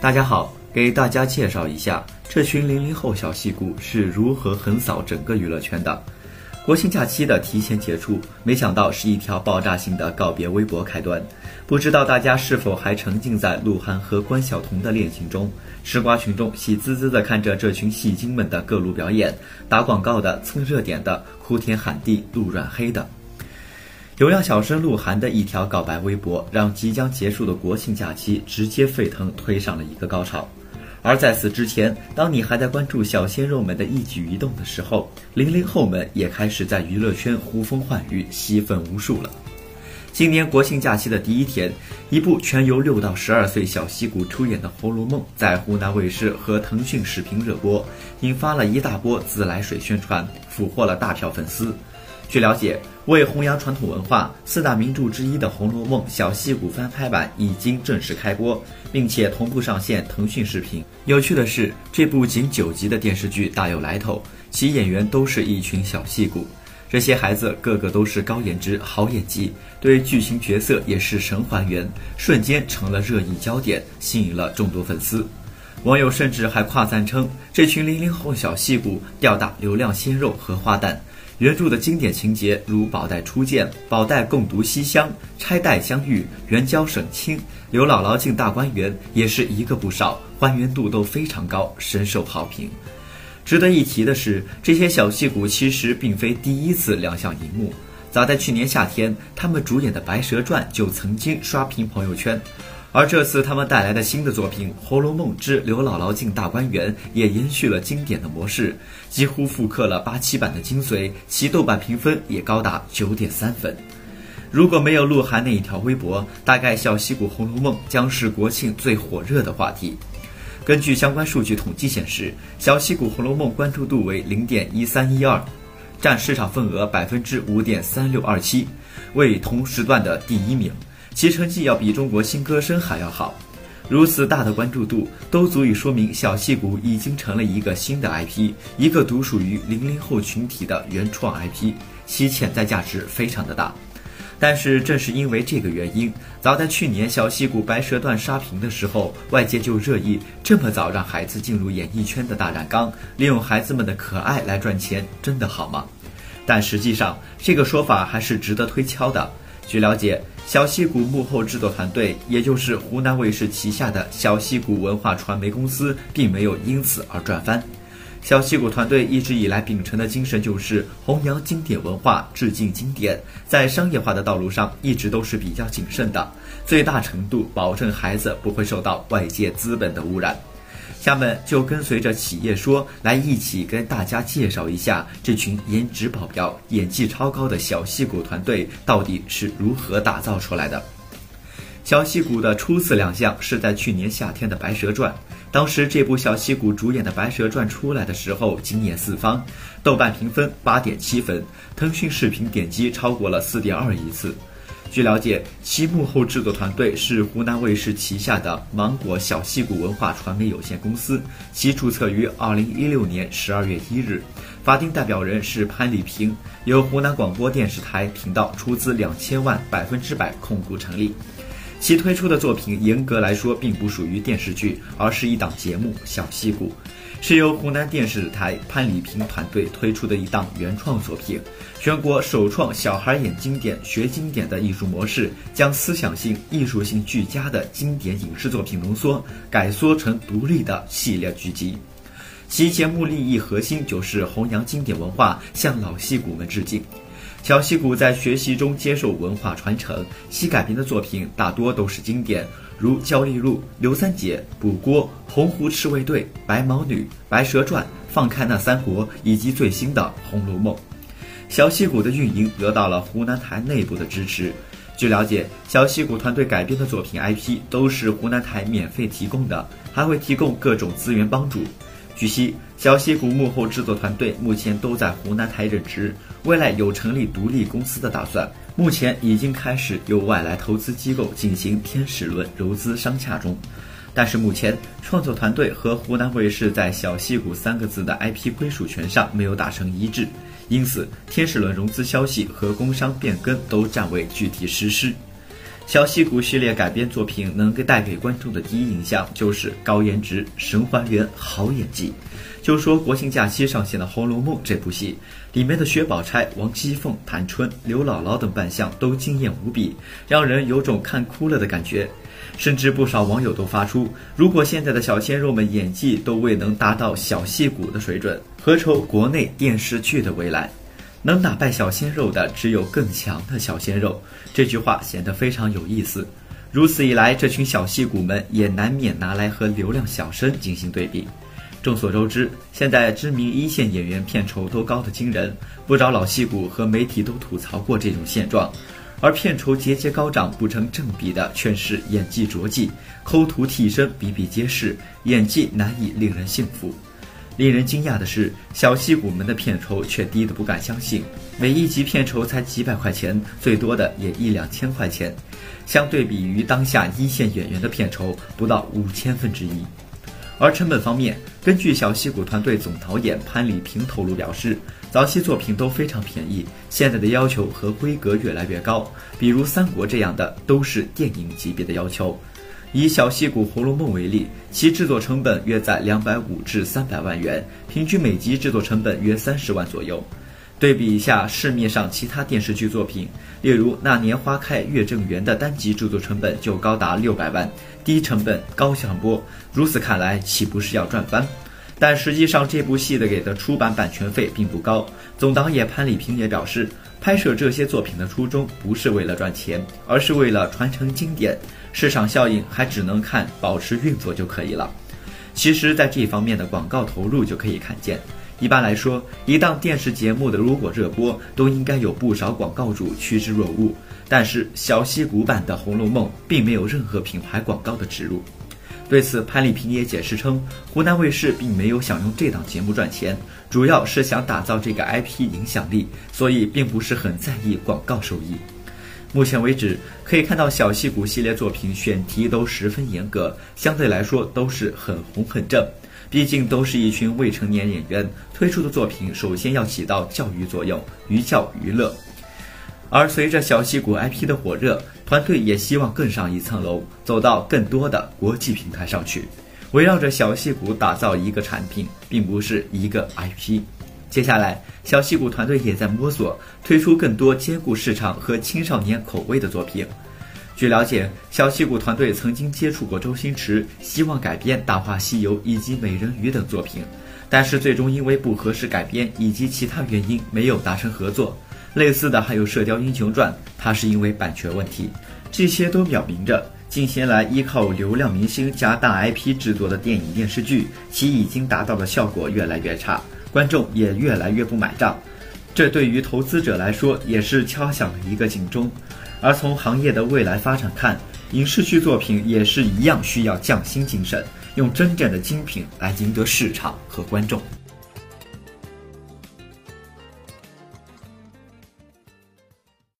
大家好，给大家介绍一下这群零零后小戏骨是如何横扫整个娱乐圈的。国庆假期的提前结束，没想到是一条爆炸性的告别微博开端。不知道大家是否还沉浸在鹿晗和关晓彤的恋情中？吃瓜群众喜滋滋地看着这群戏精们的各路表演，打广告的、蹭热点的、哭天喊地、路软黑的。流量小生鹿晗的一条告白微博，让即将结束的国庆假期直接沸腾，推上了一个高潮。而在此之前，当你还在关注小鲜肉们的一举一动的时候，零零后们也开始在娱乐圈呼风唤雨、吸粉无数了。今年国庆假期的第一天，一部全由六到十二岁小戏骨出演的《红楼梦》在湖南卫视和腾讯视频热播，引发了一大波自来水宣传，俘获了大票粉丝。据了解，为弘扬传统文化，四大名著之一的《红楼梦》小戏骨翻拍版已经正式开播，并且同步上线腾讯视频。有趣的是，这部仅九集的电视剧大有来头，其演员都是一群小戏骨，这些孩子个个都是高颜值、好演技，对剧情角色也是神还原，瞬间成了热议焦点，吸引了众多粉丝。网友甚至还夸赞称，这群零零后小戏骨吊打流量鲜肉和花旦。原著的经典情节，如宝黛初见、宝黛共读西厢、钗黛相遇、元宵省亲、刘姥姥进大观园，也是一个不少，还原度都非常高，深受好评。值得一提的是，这些小戏骨其实并非第一次亮相荧幕，早在去年夏天，他们主演的《白蛇传》就曾经刷屏朋友圈。而这次他们带来的新的作品《红楼梦之刘姥姥进大观园》也延续了经典的模式，几乎复刻了八七版的精髓，其豆瓣评分也高达九点三分。如果没有鹿晗那一条微博，大概小戏骨《红楼梦》将是国庆最火热的话题。根据相关数据统计显示，小戏骨《红楼梦》关注度为零点一三一二，占市场份额百分之五点三六二七，为同时段的第一名。其成绩要比中国新歌声还要好，如此大的关注度都足以说明小戏骨已经成了一个新的 IP，一个独属于零零后群体的原创 IP，其潜在价值非常的大。但是正是因为这个原因，早在去年小戏骨《白蛇传》刷屏的时候，外界就热议：这么早让孩子进入演艺圈的大染缸，利用孩子们的可爱来赚钱，真的好吗？但实际上，这个说法还是值得推敲的。据了解，小戏骨幕后制作团队，也就是湖南卫视旗下的小戏骨文化传媒公司，并没有因此而赚翻。小戏骨团队一直以来秉承的精神就是弘扬经典文化，致敬经典，在商业化的道路上一直都是比较谨慎的，最大程度保证孩子不会受到外界资本的污染。下面就跟随着企业说来一起跟大家介绍一下这群颜值保镖、演技超高的小戏骨团队到底是如何打造出来的。小戏骨的初次亮相是在去年夏天的《白蛇传》，当时这部小戏骨主演的《白蛇传》出来的时候惊艳四方，豆瓣评分八点七分，腾讯视频点击超过了四点二亿次。据了解，其幕后制作团队是湖南卫视旗下的芒果小戏骨文化传媒有限公司，其注册于二零一六年十二月一日，法定代表人是潘礼平，由湖南广播电视台频道出资两千万百分之百控股成立。其推出的作品严格来说并不属于电视剧，而是一档节目《小戏骨》。是由湖南电视台潘礼平团队推出的一档原创作品，全国首创小孩演经典、学经典的艺术模式，将思想性、艺术性俱佳的经典影视作品浓缩、改缩成独立的系列剧集。其节目利益核心就是弘扬经典文化，向老戏骨们致敬。小戏骨在学习中接受文化传承，其改编的作品大多都是经典。如焦丽露、刘三姐、补锅、洪湖赤卫队、白毛女、白蛇传、放开那三国，以及最新的《红楼梦》。小戏骨的运营得到了湖南台内部的支持。据了解，小戏骨团队改编的作品 IP 都是湖南台免费提供的，还会提供各种资源帮助。据悉，小戏骨幕后制作团队目前都在湖南台任职，未来有成立独立公司的打算。目前已经开始有外来投资机构进行天使轮融资商洽中，但是目前创作团队和湖南卫视在“小戏骨”三个字的 IP 归属权上没有达成一致，因此天使轮融资消息和工商变更都暂未具体实施。小戏骨系列改编作品能给带给观众的第一印象就是高颜值、神还原、好演技。就说国庆假期上线的《红楼梦》这部戏，里面的薛宝钗、王熙凤、探春、刘姥姥等扮相都惊艳无比，让人有种看哭了的感觉。甚至不少网友都发出，如果现在的小鲜肉们演技都未能达到小戏骨的水准，何愁国内电视剧的未来？能打败小鲜肉的，只有更强的小鲜肉。这句话显得非常有意思。如此一来，这群小戏骨们也难免拿来和流量小生进行对比。众所周知，现在知名一线演员片酬都高得惊人，不少老戏骨和媒体都吐槽过这种现状。而片酬节节高涨不成正比的，却是演技拙迹，抠图替身比比皆是，演技难以令人信服。令人惊讶的是，小戏骨们的片酬却低得不敢相信，每一集片酬才几百块钱，最多的也一两千块钱，相对比于当下一线演员的片酬不到五千分之一。而成本方面，根据小戏骨团队总导演潘礼平透露表示，早期作品都非常便宜，现在的要求和规格越来越高，比如《三国》这样的都是电影级别的要求。以小戏骨《红楼梦》为例，其制作成本约在两百五至三百万元，平均每集制作成本约三十万左右。对比一下市面上其他电视剧作品，例如《那年花开月正圆》的单集制作成本就高达六百万，低成本高响播。如此看来，岂不是要赚翻？但实际上，这部戏的给的出版版权费并不高。总导演潘礼平也表示，拍摄这些作品的初衷不是为了赚钱，而是为了传承经典。市场效应还只能看保持运作就可以了。其实，在这方面的广告投入就可以看见。一般来说，一档电视节目的如果热播，都应该有不少广告主趋之若鹜。但是，小戏骨版的《红楼梦》并没有任何品牌广告的植入。对此，潘礼平也解释称，湖南卫视并没有想用这档节目赚钱，主要是想打造这个 IP 影响力，所以并不是很在意广告收益。目前为止，可以看到小戏骨系列作品选题都十分严格，相对来说都是很红很正。毕竟都是一群未成年演员，推出的作品首先要起到教育作用，寓教于乐。而随着小戏骨 IP 的火热，团队也希望更上一层楼，走到更多的国际平台上去，围绕着小戏骨打造一个产品，并不是一个 IP。接下来，小戏骨团队也在摸索推出更多兼顾市场和青少年口味的作品。据了解，小戏骨团队曾经接触过周星驰，希望改编《大话西游》以及《美人鱼》等作品，但是最终因为不合适改编以及其他原因没有达成合作。类似的还有《射雕英雄传》，它是因为版权问题。这些都表明着，近些来依靠流量明星加大 IP 制作的电影电视剧，其已经达到的效果越来越差，观众也越来越不买账。这对于投资者来说，也是敲响了一个警钟。而从行业的未来发展看，影视剧作品也是一样需要匠心精神，用真正的精品来赢得市场和观众。